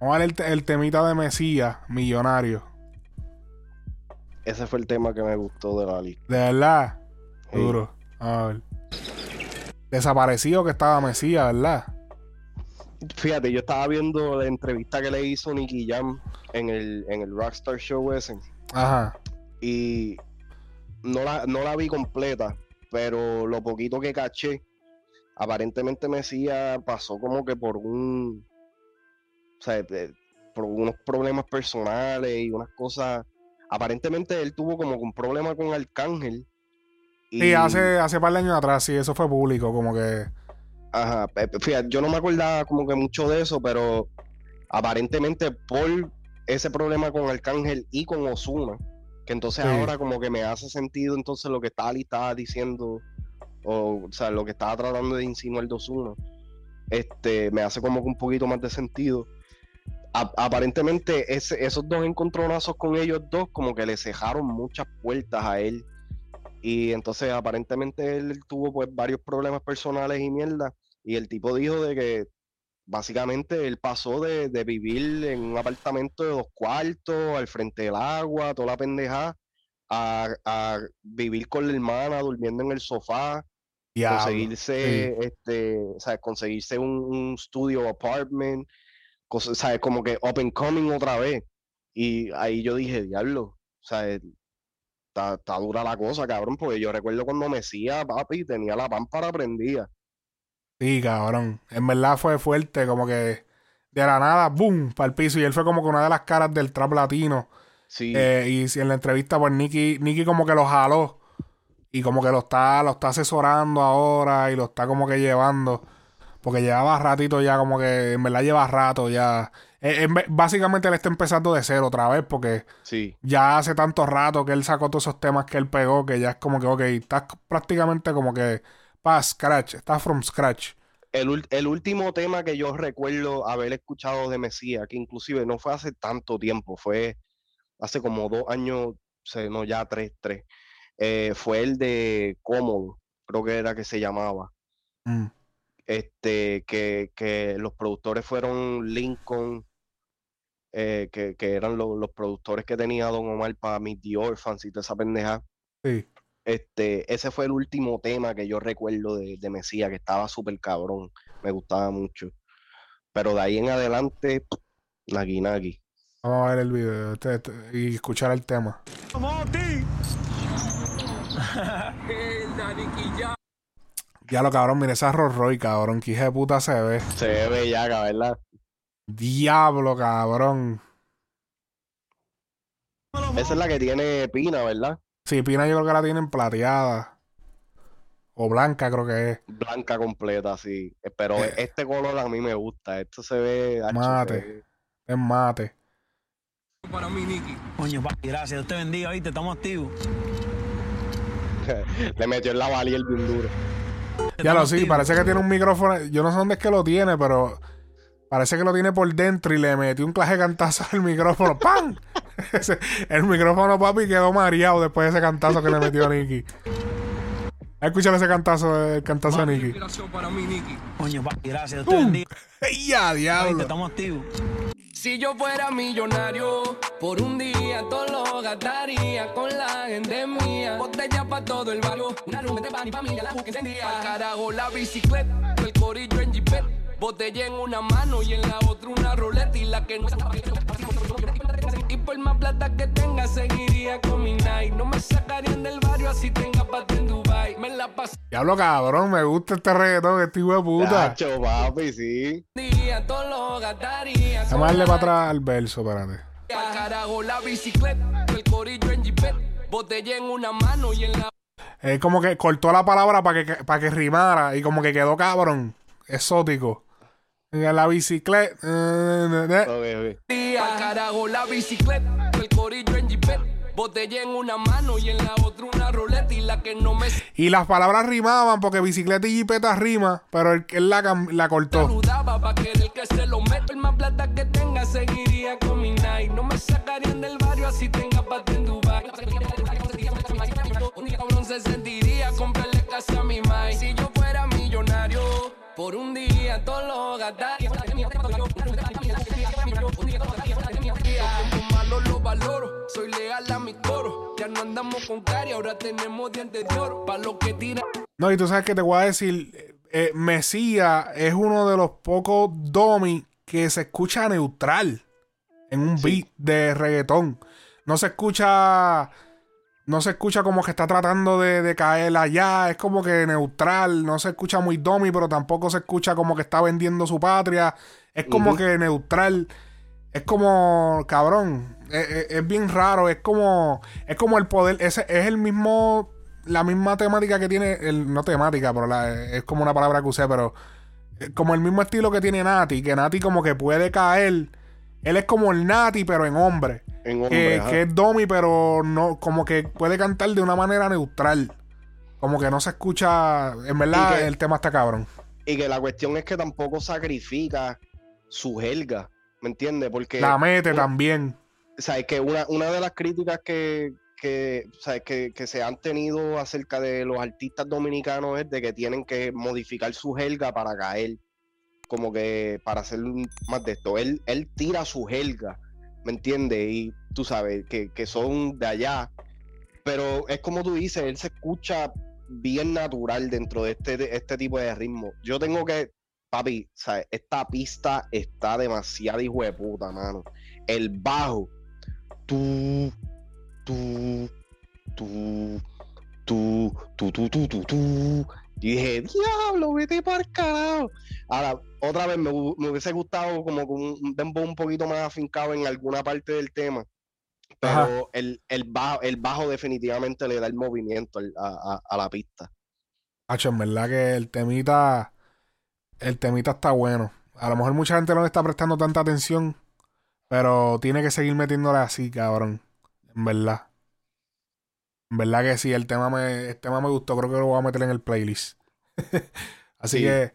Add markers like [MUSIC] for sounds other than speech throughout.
Vamos a ver el, el temita de Mesías, millonario. Ese fue el tema que me gustó de la lista. De verdad. Sí. Duro. A ver. Desaparecido que estaba Mesías, ¿verdad? Fíjate, yo estaba viendo la entrevista que le hizo Nicky Jam en el, en el Rockstar Show ese. Ajá. Y no la, no la vi completa, pero lo poquito que caché, aparentemente Mesías pasó como que por un. O sea, de- por unos problemas personales y unas cosas. Aparentemente él tuvo como un problema con Arcángel. Y, Sí, hace, hace par de años atrás, sí, eso fue público, como que. Ajá, pe- fíjate, yo no me acordaba como que mucho de eso, pero aparentemente por ese problema con Arcángel y con Osuna, que entonces Sí. ahora como que me hace sentido entonces lo que Ali estaba diciendo, o, o sea, lo que estaba tratando de insinuar de Osuna, este, me hace como que un poquito más de sentido. A- aparentemente ese- esos dos encontronazos con ellos dos como que le cejaron muchas puertas a él y entonces aparentemente él tuvo pues varios problemas personales y mierda. Y el tipo dijo de que básicamente él pasó de, de vivir en un apartamento de dos cuartos, al frente del agua, toda la pendeja, a, a vivir con la hermana, durmiendo en el sofá, Diablo. conseguirse, este, o sea, conseguirse un, un studio apartment, cosas, ¿sabes? Como que and coming otra vez. Y ahí yo dije, diablo, o sea, está, está dura la cosa, cabrón, porque yo recuerdo cuando Mesías, papi, tenía la pámpara prendida. Sí, cabrón. En verdad fue fuerte, como que de la nada, boom, para el piso. Y él fue como que una de las caras del trap latino. Sí, Eh, y en la entrevista, pues Nicky, Nicky como que lo jaló. Y como que lo está, lo está asesorando ahora y lo está como que llevando. Porque llevaba ratito ya, como que en verdad lleva rato ya. Eh, básicamente él está empezando de cero otra vez porque sí, ya hace tanto rato que él sacó todos esos temas que él pegó que ya es como que, ok, estás prácticamente como que para scratch, estás from scratch. El, el último tema que yo recuerdo haber escuchado de Mesías, que inclusive no fue hace tanto tiempo, fue hace como dos años, no, ya tres, tres, eh, fue el de Cómodo, creo que era que se llamaba. Mm. Este, que, que los productores fueron Lincoln, eh, que, que eran lo- los productores que tenía Don Omar para Meet the Orphans y toda esa pendeja. Sí. Este, ese fue el último tema que yo recuerdo de, de Mesías, que estaba súper cabrón, me gustaba mucho. Pero de ahí en adelante, naki naki. Vamos a ver el video este- este, y escuchar el tema. [LAUGHS] Ya lo cabrón, mira esa Rolls Royce, cabrón. Que hija de puta se ve. Se ve bellaca, ¿verdad? Diablo, cabrón. Esa es la que tiene Pina, ¿verdad? Sí, Pina yo creo que la tienen plateada. O blanca, creo que es. Blanca completa, sí. Eh, Pero Eh. este color a mí me gusta. Esto se ve. Mate. Es mate. Para mí, Nicky. Coño, papi, gracias. Dios te bendiga, ¿viste? Estamos activos. [LAUGHS] Le metió en la valía el bien duro. [LAUGHS] Ya lo sí, parece que tiene un micrófono. Yo no sé dónde es que lo tiene, pero parece que lo tiene por dentro y le metió un claje de cantazo al micrófono. [LAUGHS] ¡Pam! El micrófono, papi, quedó mareado después de ese cantazo que le metió a Nicky. Escúchale ese cantazo, el cantazo a Nicky. Coño, papi, gracias. Dios te ¡Pum! bendiga. ¡Ey, ya, diablo! Estamos activos. Si yo fuera millonario, por un día todo lo gastaría con la gente mía. Botella para todo el barrio, una rumba de pan y familia, la que encendía. Al carajo la bicicleta, el corillo en jipet. Botella en una mano y en la otra una roleta y la que no y por más plata que tenga seguiría con mi night No me sacarían del barrio así tenga pata en Dubai Me la Diablo, cabrón, me gusta este reggaetón, este hijo de puta. Hacho, papi, sí. pasaría, todo lo gastaría Vamos a darle para atrás al verso, espérate. Carajo la bicicleta, el corillo en jipet, botella en una mano y en la Es como que cortó la palabra para que, para que rimara y como que quedó cabrón, exótico. En la bicicleta. eh. Ok, ok. día. Al carajo la bicicleta, el corillo en jipet, botella en una mano y en la otra una roleta y la que no me Y las palabras rimaban porque bicicleta y jipeta rima, pero él, él la, la cortó. saludaba pa' querer que se lo meta. El más plata que tenga seguiría con mi night. No me sacarían del barrio así tenga malos los valoro. Soy leal a mi coro. Ya no andamos con cari, ahora tenemos dientes de oro. Pa' los que tiran. No, y tú sabes que te voy a decir, eh, Mesías es uno de los pocos domi que se escucha neutral en un beat de reggaetón. No se escucha, no se escucha como que está tratando de, de caer allá, es como que neutral, no se escucha muy domi, pero tampoco se escucha como que está vendiendo su patria, es como que neutral. Es como, cabrón, es, es- es bien raro, es como, es como el poder, ese es el mismo, la misma temática que tiene, el, no temática, pero la- es como una palabra que usé, pero eh, como el mismo estilo que tiene Nati, que Nati como que puede caer, él es como el Nati, pero en hombre, En que, es Domi, pero no, como que puede cantar de una manera neutral, como que no se escucha, en verdad que- el tema está cabrón. Y que la cuestión es que tampoco sacrifica su jerga, ¿me entiendes? Porque, La mete una- también. o sea, es que una, una de las críticas que, que, o sea, que, que se han tenido acerca de los artistas dominicanos es de que tienen que modificar su jerga para caer, como que para hacer más de esto. Él, él tira su jerga, ¿me entiendes? Y tú sabes, que, que son de allá. Pero es como tú dices, él se escucha bien natural dentro de este, este tipo de ritmo. Yo tengo que, papi, ¿sabes? esta pista está demasiado hijo de puta, mano. El bajo, tú, tú, tú, tú, tú, tú, tú, tú. Y dije, diablo, vete para el carajo. Ahora, otra vez me, hu- me hubiese gustado como con un dembow un poquito más afincado en alguna parte del tema. Pero el, el, bajo, el bajo definitivamente le da el movimiento a- a la pista. Hacho, en verdad que el temita. El temita está bueno. A lo mejor mucha gente no le está prestando tanta atención. Pero tiene que seguir metiéndole así, cabrón. En verdad. En verdad que sí, el tema me, el tema me gustó. Creo que lo voy a meter en el playlist. [LAUGHS] así Sí. que.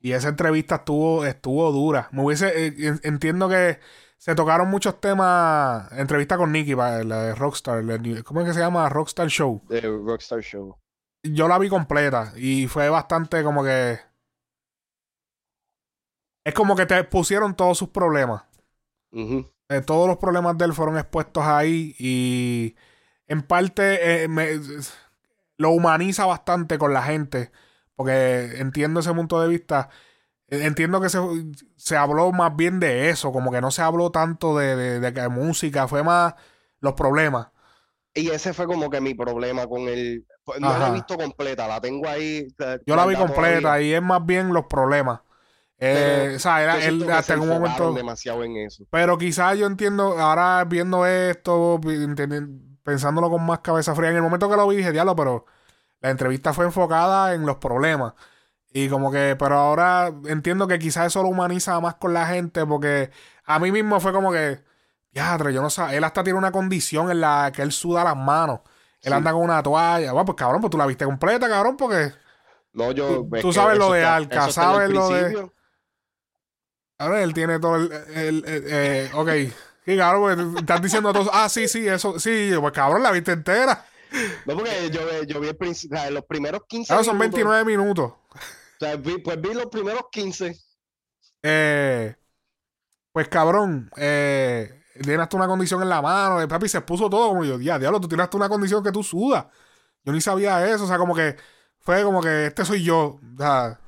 Y esa entrevista estuvo, estuvo dura. Me hubiese. eh, en- entiendo que se tocaron muchos temas. Entrevista con Nicky, la de Rockstar. la- ¿Cómo es que se llama? Rockstar Show De Rockstar Show. yo la vi completa y fue bastante como que. Es como que te pusieron todos sus problemas. Eh, todos los problemas de él fueron expuestos ahí y en parte eh, me- lo humaniza bastante con la gente. Porque entiendo ese punto de vista. Eh, Entiendo que se, se habló más bien de eso, como que no se habló tanto de, de- música, fue más los problemas. Y ese fue como que mi problema con el. pues, No la he visto completa, la tengo ahí. Yo la vi completa y es más bien los problemas. Eh, Pero o sea, era él hasta en un momento. demasiado en eso. Pero quizás yo entiendo, ahora viendo esto, pensándolo con más cabeza fría, en el momento que lo vi dije, diablo, pero la entrevista fue enfocada en los problemas. Y como que, pero ahora entiendo que quizás eso lo humaniza más con la gente, porque a mí mismo fue como que, diadre, yo no sé, él hasta tiene una condición en la que él suda las manos. Él Sí. anda con una toalla. Bueno, pues cabrón, pues tú la viste completa, cabrón, porque No, yo. Tú- tú sabes lo de está- Alca, sabes lo de- principio. Ahora él tiene todo el. el- el- eh, ok. Sí, cabrón, porque estás diciendo todo. Ah, sí, sí, eso. Sí, pues cabrón, la viste entera. No, porque yo, yo vi el principio, o sea, los primeros 15 Claro, son minutos, 29 minutos. o sea, vi- pues vi los primeros 15. Eh, pues cabrón, eh, tienes una condición en la mano. El papi se puso todo como yo. Ya, diablo, tú tienes una condición que tú sudas. Yo ni sabía eso. O sea, como que fue como que este soy yo. O sea,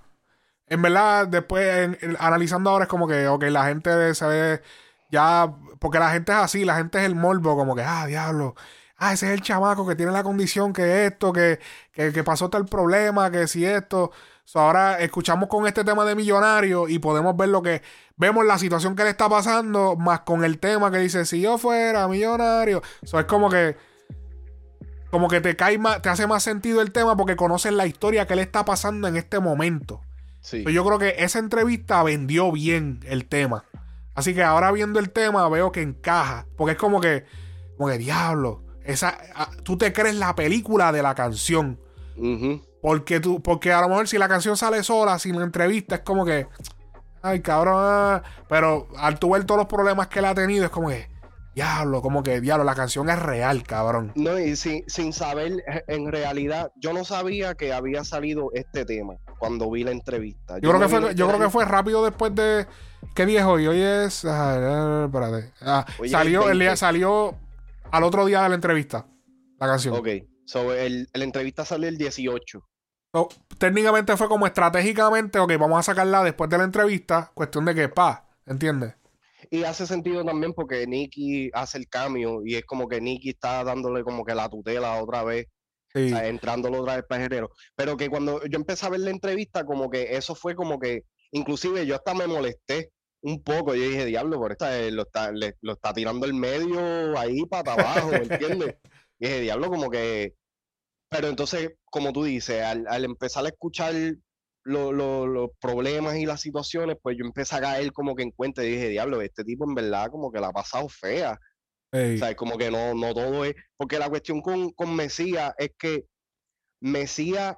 en verdad, después en- en- analizando ahora es como que, ok, la gente se ve ya. Porque la gente es así, la gente es el morbo, como que, ah, diablo. Ah, ese es el chamaco que tiene la condición, que esto, que, que, que pasó tal problema, que si esto. So, ahora escuchamos con este tema de millonario y podemos ver lo que. Vemos la situación que le está pasando, más con el tema que dice: si yo fuera millonario. So, es como que. Como que te cae más, te hace más sentido el tema porque conoces la historia que le está pasando en este momento. Sí. So, yo creo que esa entrevista vendió bien el tema. Así que ahora viendo el tema veo que encaja. Porque es como que, como que diablo. Esa, tú te crees la película de la canción. Porque tú, porque a lo mejor si la canción sale sola, sin entrevista, es como que. Ay, cabrón. ah. Pero al tú ver todos los problemas que él ha tenido, es como que. Diablo, como que, diablo, la canción es real, cabrón. No, y sin, sin saber, eh, en realidad, yo no sabía que había salido este tema cuando vi la entrevista. Yo, creo no que fue, yo creo que fue rápido después de. ¿Qué día es hoy? Hoy es. ah, espérate. Ah, salió, el día, 20. salió al otro día de la entrevista. La canción. Ok, so, el, la entrevista salió el 18. So, técnicamente fue como estratégicamente, ok, vamos a sacarla después de la entrevista. Cuestión de que, pa, ¿entiendes? Y hace sentido también porque Nicky hace el cambio y es como que Nicky está dándole como que la tutela otra vez, Sí. o sea, entrándolo otra vez para Herrero. Pero que cuando yo empecé a ver la entrevista, como que eso fue como que, inclusive yo hasta me molesté un poco. Yo dije, diablo, por esta eh, lo está, le- lo está tirando el medio ahí para abajo, ¿me entiendes? Y dije, diablo, como que. Pero entonces, como tú dices, al, al empezar a escuchar lo- lo- los problemas y las situaciones, pues yo empecé a caer como que en cuenta y dije, diablo, este tipo en verdad como que la ha pasado fea. Ey. O sea, como que no, no todo es. Porque la cuestión con, con Mesías es que Mesías,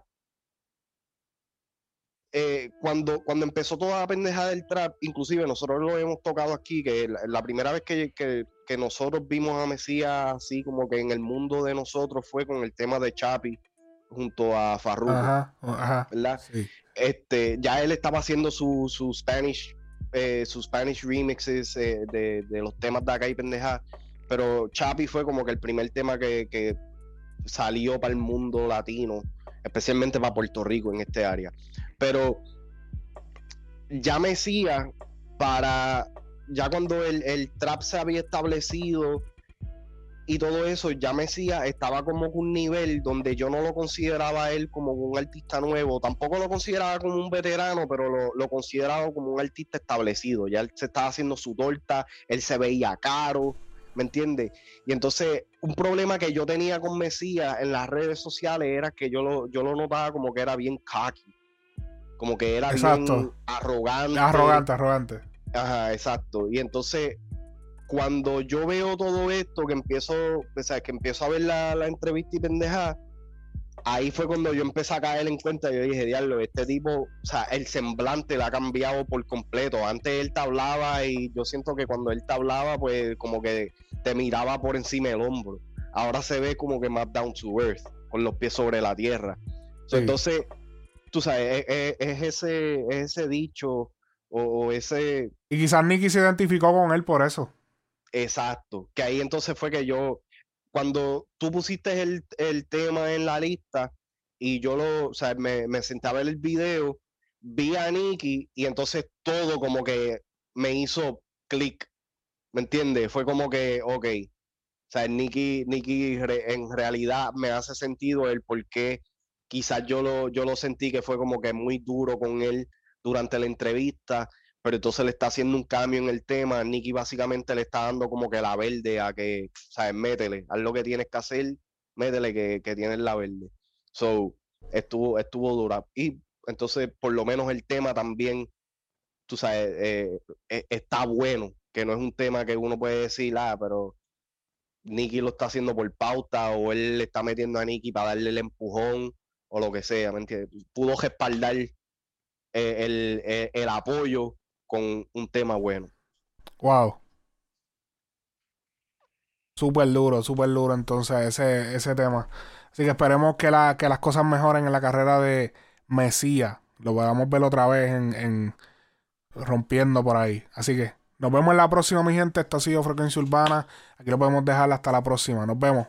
eh, cuando, cuando empezó toda la pendeja del trap, inclusive nosotros lo hemos tocado aquí, que la, la primera vez que, que- que nosotros vimos a Mesías así como que en el mundo de nosotros fue con el tema de Chapi junto a Farruko, Ajá, ajá. ¿verdad? Sí. Este, ya él estaba haciendo su, Spanish, eh, sus Spanish remixes eh, de, los temas de acá y pendeja. Pero Chapi fue como que el primer tema que, salió para el mundo latino, especialmente para Puerto Rico en este área. Pero ya Mesías, para ya cuando el trap se había establecido y todo eso, ya Mesías estaba como un nivel donde yo no lo consideraba a él como un artista nuevo, tampoco lo consideraba como un veterano, pero lo, lo consideraba como un artista establecido. Ya él se estaba haciendo su torta, él se veía caro, ¿me entiendes? Y entonces, un problema que yo tenía con Mesías en las redes sociales era que yo lo, yo lo notaba como que era bien cocky, como que era bien arrogante. Arrogante, arrogante. Ajá, exacto. Y entonces, cuando yo veo todo esto, que empiezo, o sea, que empiezo a ver la, la entrevista y pendeja, ahí fue cuando yo empecé a caer en cuenta. Yo dije, diablo, este tipo, o sea, el semblante le ha cambiado por completo. Antes él te hablaba y yo siento que cuando él te hablaba, pues como que te miraba por encima del hombro. Ahora se ve como que más down to earth, con los pies sobre la tierra. So, Sí. Entonces, tú sabes, es, es- es ese, es ese dicho o, o ese, Y quizás Nicky se identificó con él por eso. Exacto, que ahí entonces fue que yo, cuando tú pusiste el, el tema en la lista y yo lo, o sea, me, me senté a ver el video, vi a Nicky y entonces todo como que me hizo clic, ¿me entiendes? Fue como que, ok, o sea, Nicky, Nicky en realidad me hace sentido el por qué quizás yo lo, yo lo sentí que fue como que muy duro con él durante la entrevista pero entonces le está haciendo un cambio en el tema. Nicky básicamente le está dando como que la verde a que, ¿sabes? Métele, haz lo que tienes que hacer, métele que, que tienes la verde. So, estuvo, estuvo dura. Y entonces, por lo menos el tema también, tú sabes, eh, eh, está bueno, que no es un tema que uno puede decir, ah, pero Nicky lo está haciendo por pauta o él le está metiendo a Nicky para darle el empujón o lo que sea, ¿me entiendes? Pudo respaldar eh, el, el- el apoyo con un tema bueno. Wow. Súper duro, súper duro entonces ese, ese tema. Así que esperemos que, la, que las cosas mejoren en la carrera de Mesías. Lo podamos ver otra vez en, en rompiendo por ahí. Así que nos vemos en la próxima, mi gente. Esto ha sido Frecuencia Urbana. Aquí lo podemos dejar hasta la próxima. Nos vemos.